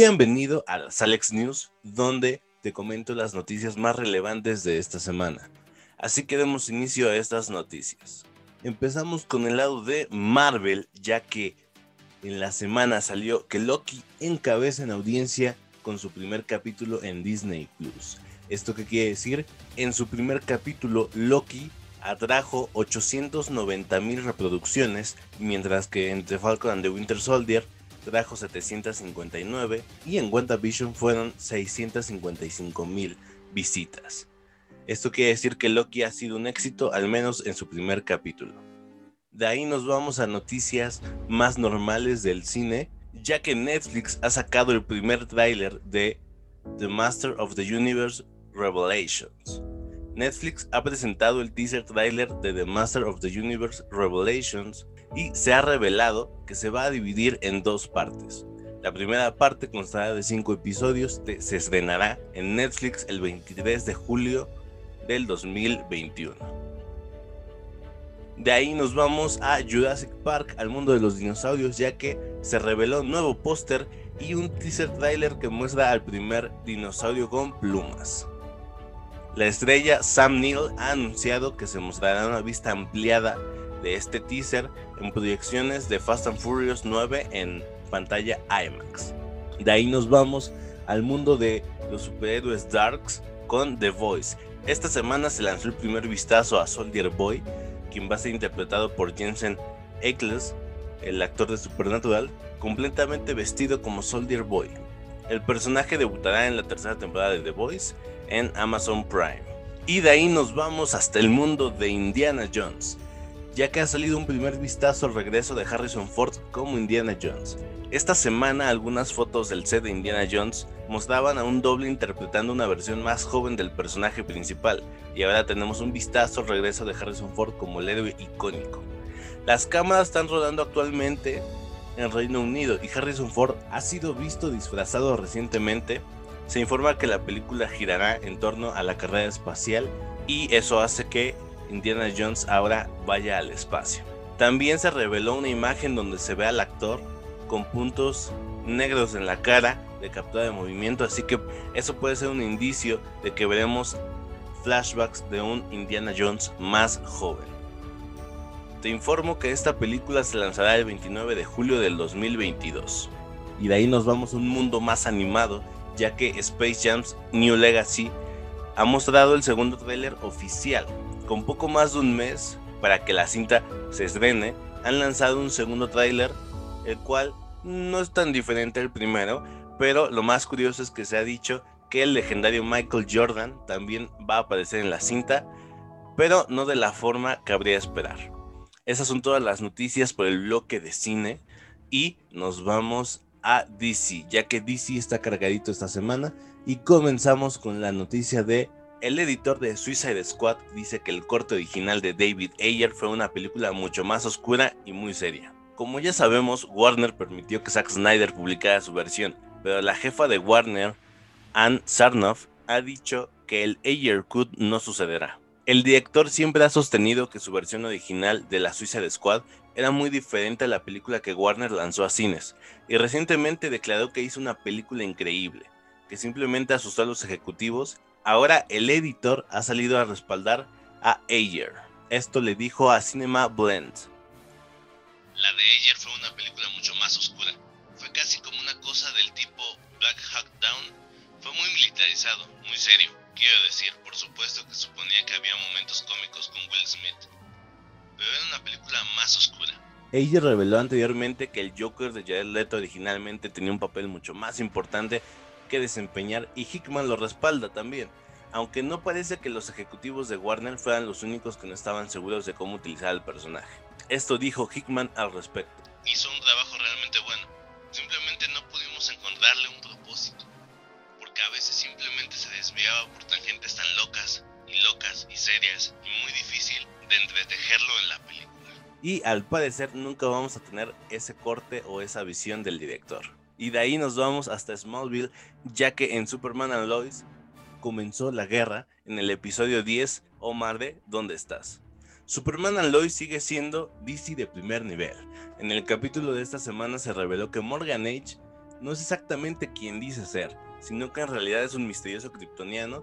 Bienvenido a las Alex News, donde te comento las noticias más relevantes de esta semana. Así que demos inicio a estas noticias. Empezamos con el lado de Marvel, ya que en la semana salió que Loki encabeza en audiencia con su primer capítulo en Disney Plus. ¿Esto qué quiere decir? En su primer capítulo, Loki atrajo 890 mil reproducciones, mientras que en The Falcon and the Winter Soldier trajo 759 y en WandaVision fueron 655 mil visitas. Esto quiere decir que Loki ha sido un éxito, al menos en su primer capítulo. De ahí nos vamos a noticias más normales del cine, ya que Netflix ha sacado el primer tráiler de The Master of the Universe Revelations. Netflix ha presentado el teaser trailer de The Master of the Universe Revelations y se ha revelado que se va a dividir en dos partes. La primera parte constará de cinco episodios, se estrenará en Netflix el 23 de julio del 2021. De ahí nos vamos a Jurassic Park, al mundo de los dinosaurios, ya que se reveló un nuevo póster y un teaser trailer que muestra al primer dinosaurio con plumas. La estrella Sam Neill ha anunciado que se mostrará una vista ampliada de este teaser en proyecciones de Fast and Furious 9 en pantalla IMAX. De ahí nos vamos al mundo de los superhéroes Darks con The Voice, esta semana se lanzó el primer vistazo a Soldier Boy, quien va a ser interpretado por Jensen Ackles, el actor de Supernatural, completamente vestido como Soldier Boy. El personaje debutará en la tercera temporada de The Voice en Amazon Prime. Y de ahí nos vamos hasta el mundo de Indiana Jones, ya que ha salido un primer vistazo al regreso de Harrison Ford como Indiana Jones. Esta semana algunas fotos del set de Indiana Jones mostraban a un doble interpretando una versión más joven del personaje principal, y ahora tenemos un vistazo al regreso de Harrison Ford como el héroe icónico. Las cámaras están rodando actualmente en Reino Unido y Harrison Ford ha sido visto disfrazado recientemente. Se informa que la película girará en torno a la carrera espacial y eso hace que Indiana Jones ahora vaya al espacio. También se reveló una imagen donde se ve al actor con puntos negros en la cara de captura de movimiento, así que eso puede ser un indicio de que veremos flashbacks de un Indiana Jones más joven. Te informo que esta película se lanzará el 29 de julio del 2022. Y de ahí nos vamos a un mundo más animado, ya que Space Jam's New Legacy ha mostrado el segundo tráiler oficial. Con poco más de un mes para que la cinta se estrene, han lanzado un segundo tráiler el cual no es tan diferente al primero, pero lo más curioso es que se ha dicho que el legendario Michael Jordan también va a aparecer en la cinta, pero no de la forma que habría esperar. Esas son todas las noticias por el bloque de cine y nos vamos a DC, ya que DC está cargadito esta semana y comenzamos con la noticia de el editor de Suicide Squad dice que el corte original de David Ayer fue una película mucho más oscura y muy seria. Como ya sabemos, Warner permitió que Zack Snyder publicara su versión, pero la jefa de Warner, Ann Sarnoff, ha dicho que el Ayer Cut no sucederá. El director siempre ha sostenido que su versión original de la Suicide Squad era muy diferente a la película que Warner lanzó a cines, y recientemente declaró que hizo una película increíble, que simplemente asustó a los ejecutivos. Ahora el editor ha salido a respaldar a Ayer. Esto le dijo a Cinema Blend. La de Ayer fue una película mucho más oscura. Fue casi como una cosa del tipo Black Hawk Down. Fue muy militarizado, muy serio. Quiero decir, por supuesto que suponía que había momentos cómicos con Will Smith. Pero era una película más oscura. Ayer reveló anteriormente que el Joker de Jared Leto originalmente tenía un papel mucho más importante que desempeñar y Hickman lo respalda también, aunque no parece que los ejecutivos de Warner fueran los únicos que no estaban seguros de cómo utilizar al personaje. Esto dijo Hickman al respecto. Hizo un trabajo de entretejerlo en la película. Y al parecer nunca vamos a tener ese corte o esa visión del director. Y de ahí nos vamos hasta Smallville, ya que en Superman and Lois comenzó la guerra en el episodio 10, Omar de ¿Dónde estás? Superman and Lois sigue siendo DC de primer nivel. En el capítulo de esta semana se reveló que Morgan Age no es exactamente quien dice ser, sino que en realidad es un misterioso kryptoniano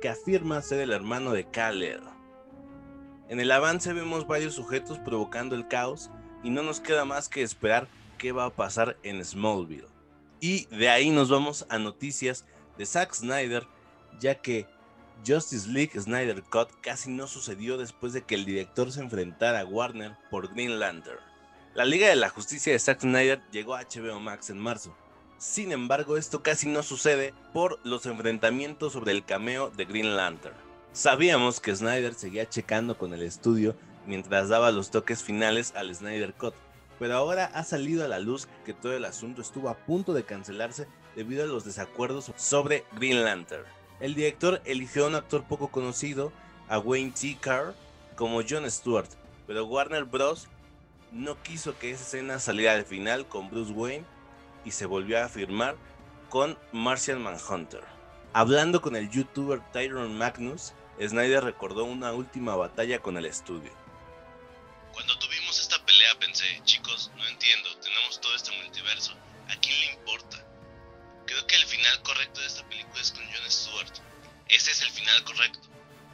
que afirma ser el hermano de Kal-El. En el avance vemos varios sujetos provocando el caos y no nos queda más que esperar qué va a pasar en Smallville. Y de ahí nos vamos a noticias de Zack Snyder, ya que Justice League Snyder Cut casi no sucedió después de que el director se enfrentara a Warner por Green Lantern. La Liga de la Justicia de Zack Snyder llegó a HBO Max en marzo. Sin embargo, esto casi no sucede por los enfrentamientos sobre el cameo de Green Lantern. Sabíamos que Snyder seguía checando con el estudio mientras daba los toques finales al Snyder Cut, pero ahora ha salido a la luz que todo el asunto estuvo a punto de cancelarse debido a los desacuerdos sobre Green Lantern. El director eligió a un actor poco conocido, a Wayne T. Carr, como John Stewart, pero Warner Bros. no quiso que esa escena saliera al final con Bruce Wayne y se volvió a firmar con Martian Manhunter. Hablando con el youtuber Tyrone Magnus, Snyder recordó una última batalla con el estudio. Cuando tuvimos esta pelea pensé, chicos, no entiendo, tenemos todo este multiverso, ¿a quién le importa? Creo que el final correcto de esta película es con Jon Stewart. Ese es el final correcto.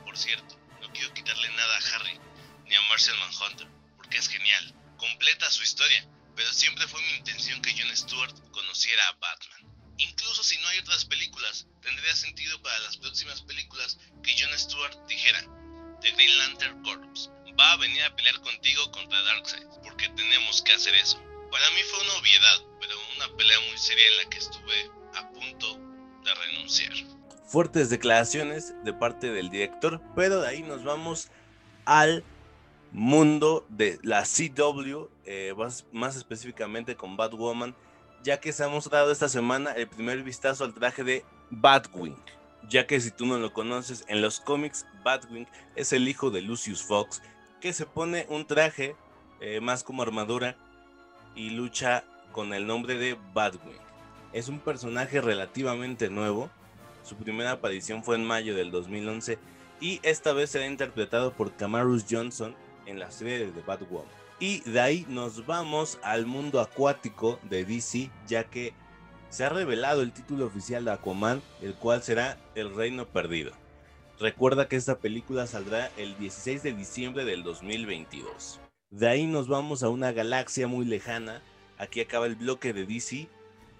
Por cierto, no quiero quitarle nada a Harry ni a Marcel Manhunter, porque es genial, completa su historia, pero siempre fue mi intención que Jon Stewart conociera a Batman. Incluso si no hay otras películas, tendría sentido para las próximas películas que Jon Stewart dijera, The Green Lantern Corps va a venir a pelear contigo contra Darkseid, porque tenemos que hacer eso. Para mí fue una obviedad, pero una pelea muy seria en la que estuve a punto de renunciar. Fuertes declaraciones de parte del director, pero de ahí nos vamos al mundo de la CW, eh, más, más específicamente con Batwoman, ya que se ha mostrado esta semana el primer vistazo al traje de Batwing. Ya que si tú no lo conoces, en los cómics Batwing es el hijo de Lucius Fox, que se pone un traje eh, más como armadura y lucha con el nombre de Batwing. Es un personaje relativamente nuevo. Su primera aparición fue en mayo del 2011 y esta vez será interpretado por Camarus Johnson en la serie de Batwoman. Y de ahí nos vamos al mundo acuático de DC, ya que se ha revelado el título oficial de Aquaman, el cual será El Reino Perdido. Recuerda que esta película saldrá el 16 de diciembre del 2022. De ahí nos vamos a una galaxia muy lejana. Aquí acaba el bloque de DC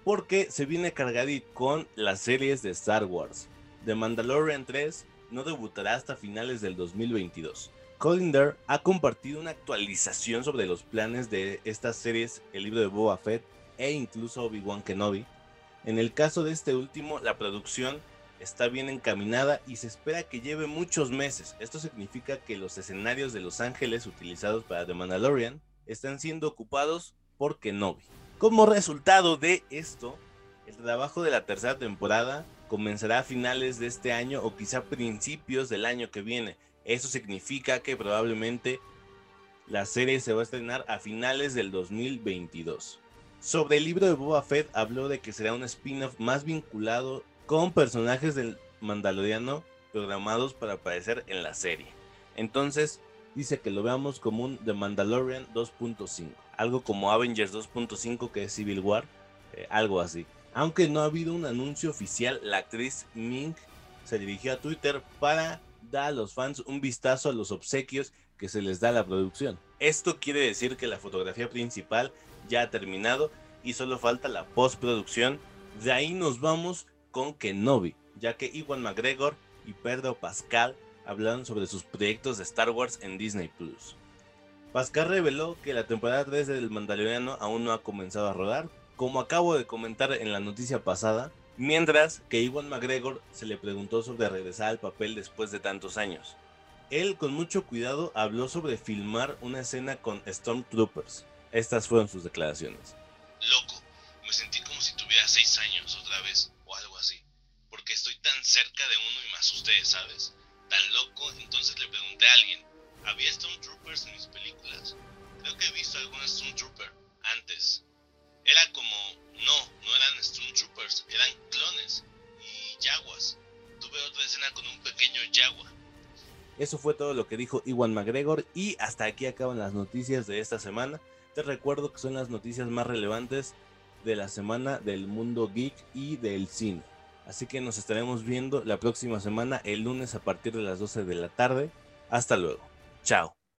porque se viene cargadito con las series de Star Wars. The Mandalorian 3 no debutará hasta finales del 2022. Colinder ha compartido una actualización sobre los planes de estas series, el libro de Boba Fett e incluso Obi-Wan Kenobi. En el caso de este último, la producción está bien encaminada y se espera que lleve muchos meses. Esto significa que los escenarios de Los Ángeles utilizados para The Mandalorian están siendo ocupados por Kenobi. Como resultado de esto, el trabajo de la tercera temporada comenzará a finales de este año o quizá principios del año que viene. Eso significa que probablemente la serie se va a estrenar a finales del 2022. Sobre el libro de Boba Fett habló de que será un spin-off más vinculado con personajes del Mandaloriano programados para aparecer en la serie. Entonces, dice que lo veamos como un The Mandalorian 2.5, algo como Avengers 2.5 que es Civil War, eh, algo así. Aunque no ha habido un anuncio oficial, la actriz Ming se dirigió a Twitter para da a los fans un vistazo a los obsequios que se les da a la producción. Esto quiere decir que la fotografía principal ya ha terminado y solo falta la postproducción. De ahí nos vamos con Kenobi, ya que Iwan McGregor y Pedro Pascal hablaron sobre sus proyectos de Star Wars en Disney Plus. Pascal reveló que la temporada 3 del Mandaloriano aún no ha comenzado a rodar, como acabo de comentar en la noticia pasada, Mientras que Iwan McGregor se le preguntó sobre regresar al papel después de tantos años. Él con mucho cuidado habló sobre filmar una escena con Stormtroopers. Estas fueron sus declaraciones. Loco, me sentí como si tuviera seis años otra vez, o algo así. Porque estoy tan cerca de uno y me asusté, ¿sabes? Tan loco, entonces le pregunté a alguien, ¿había Stormtroopers en mis películas? Creo que he visto Stormtrooper antes. Era como, no, no eran Stormtroopers, eran clones y yaguas. Tuve otra escena con un pequeño yagua. Eso fue todo lo que dijo Iwan McGregor y hasta aquí acaban las noticias de esta semana. Te recuerdo que son las noticias más relevantes de la semana del mundo geek y del cine. Así que nos estaremos viendo la próxima semana, el lunes a partir de las 12 de la tarde. Hasta luego. Chao.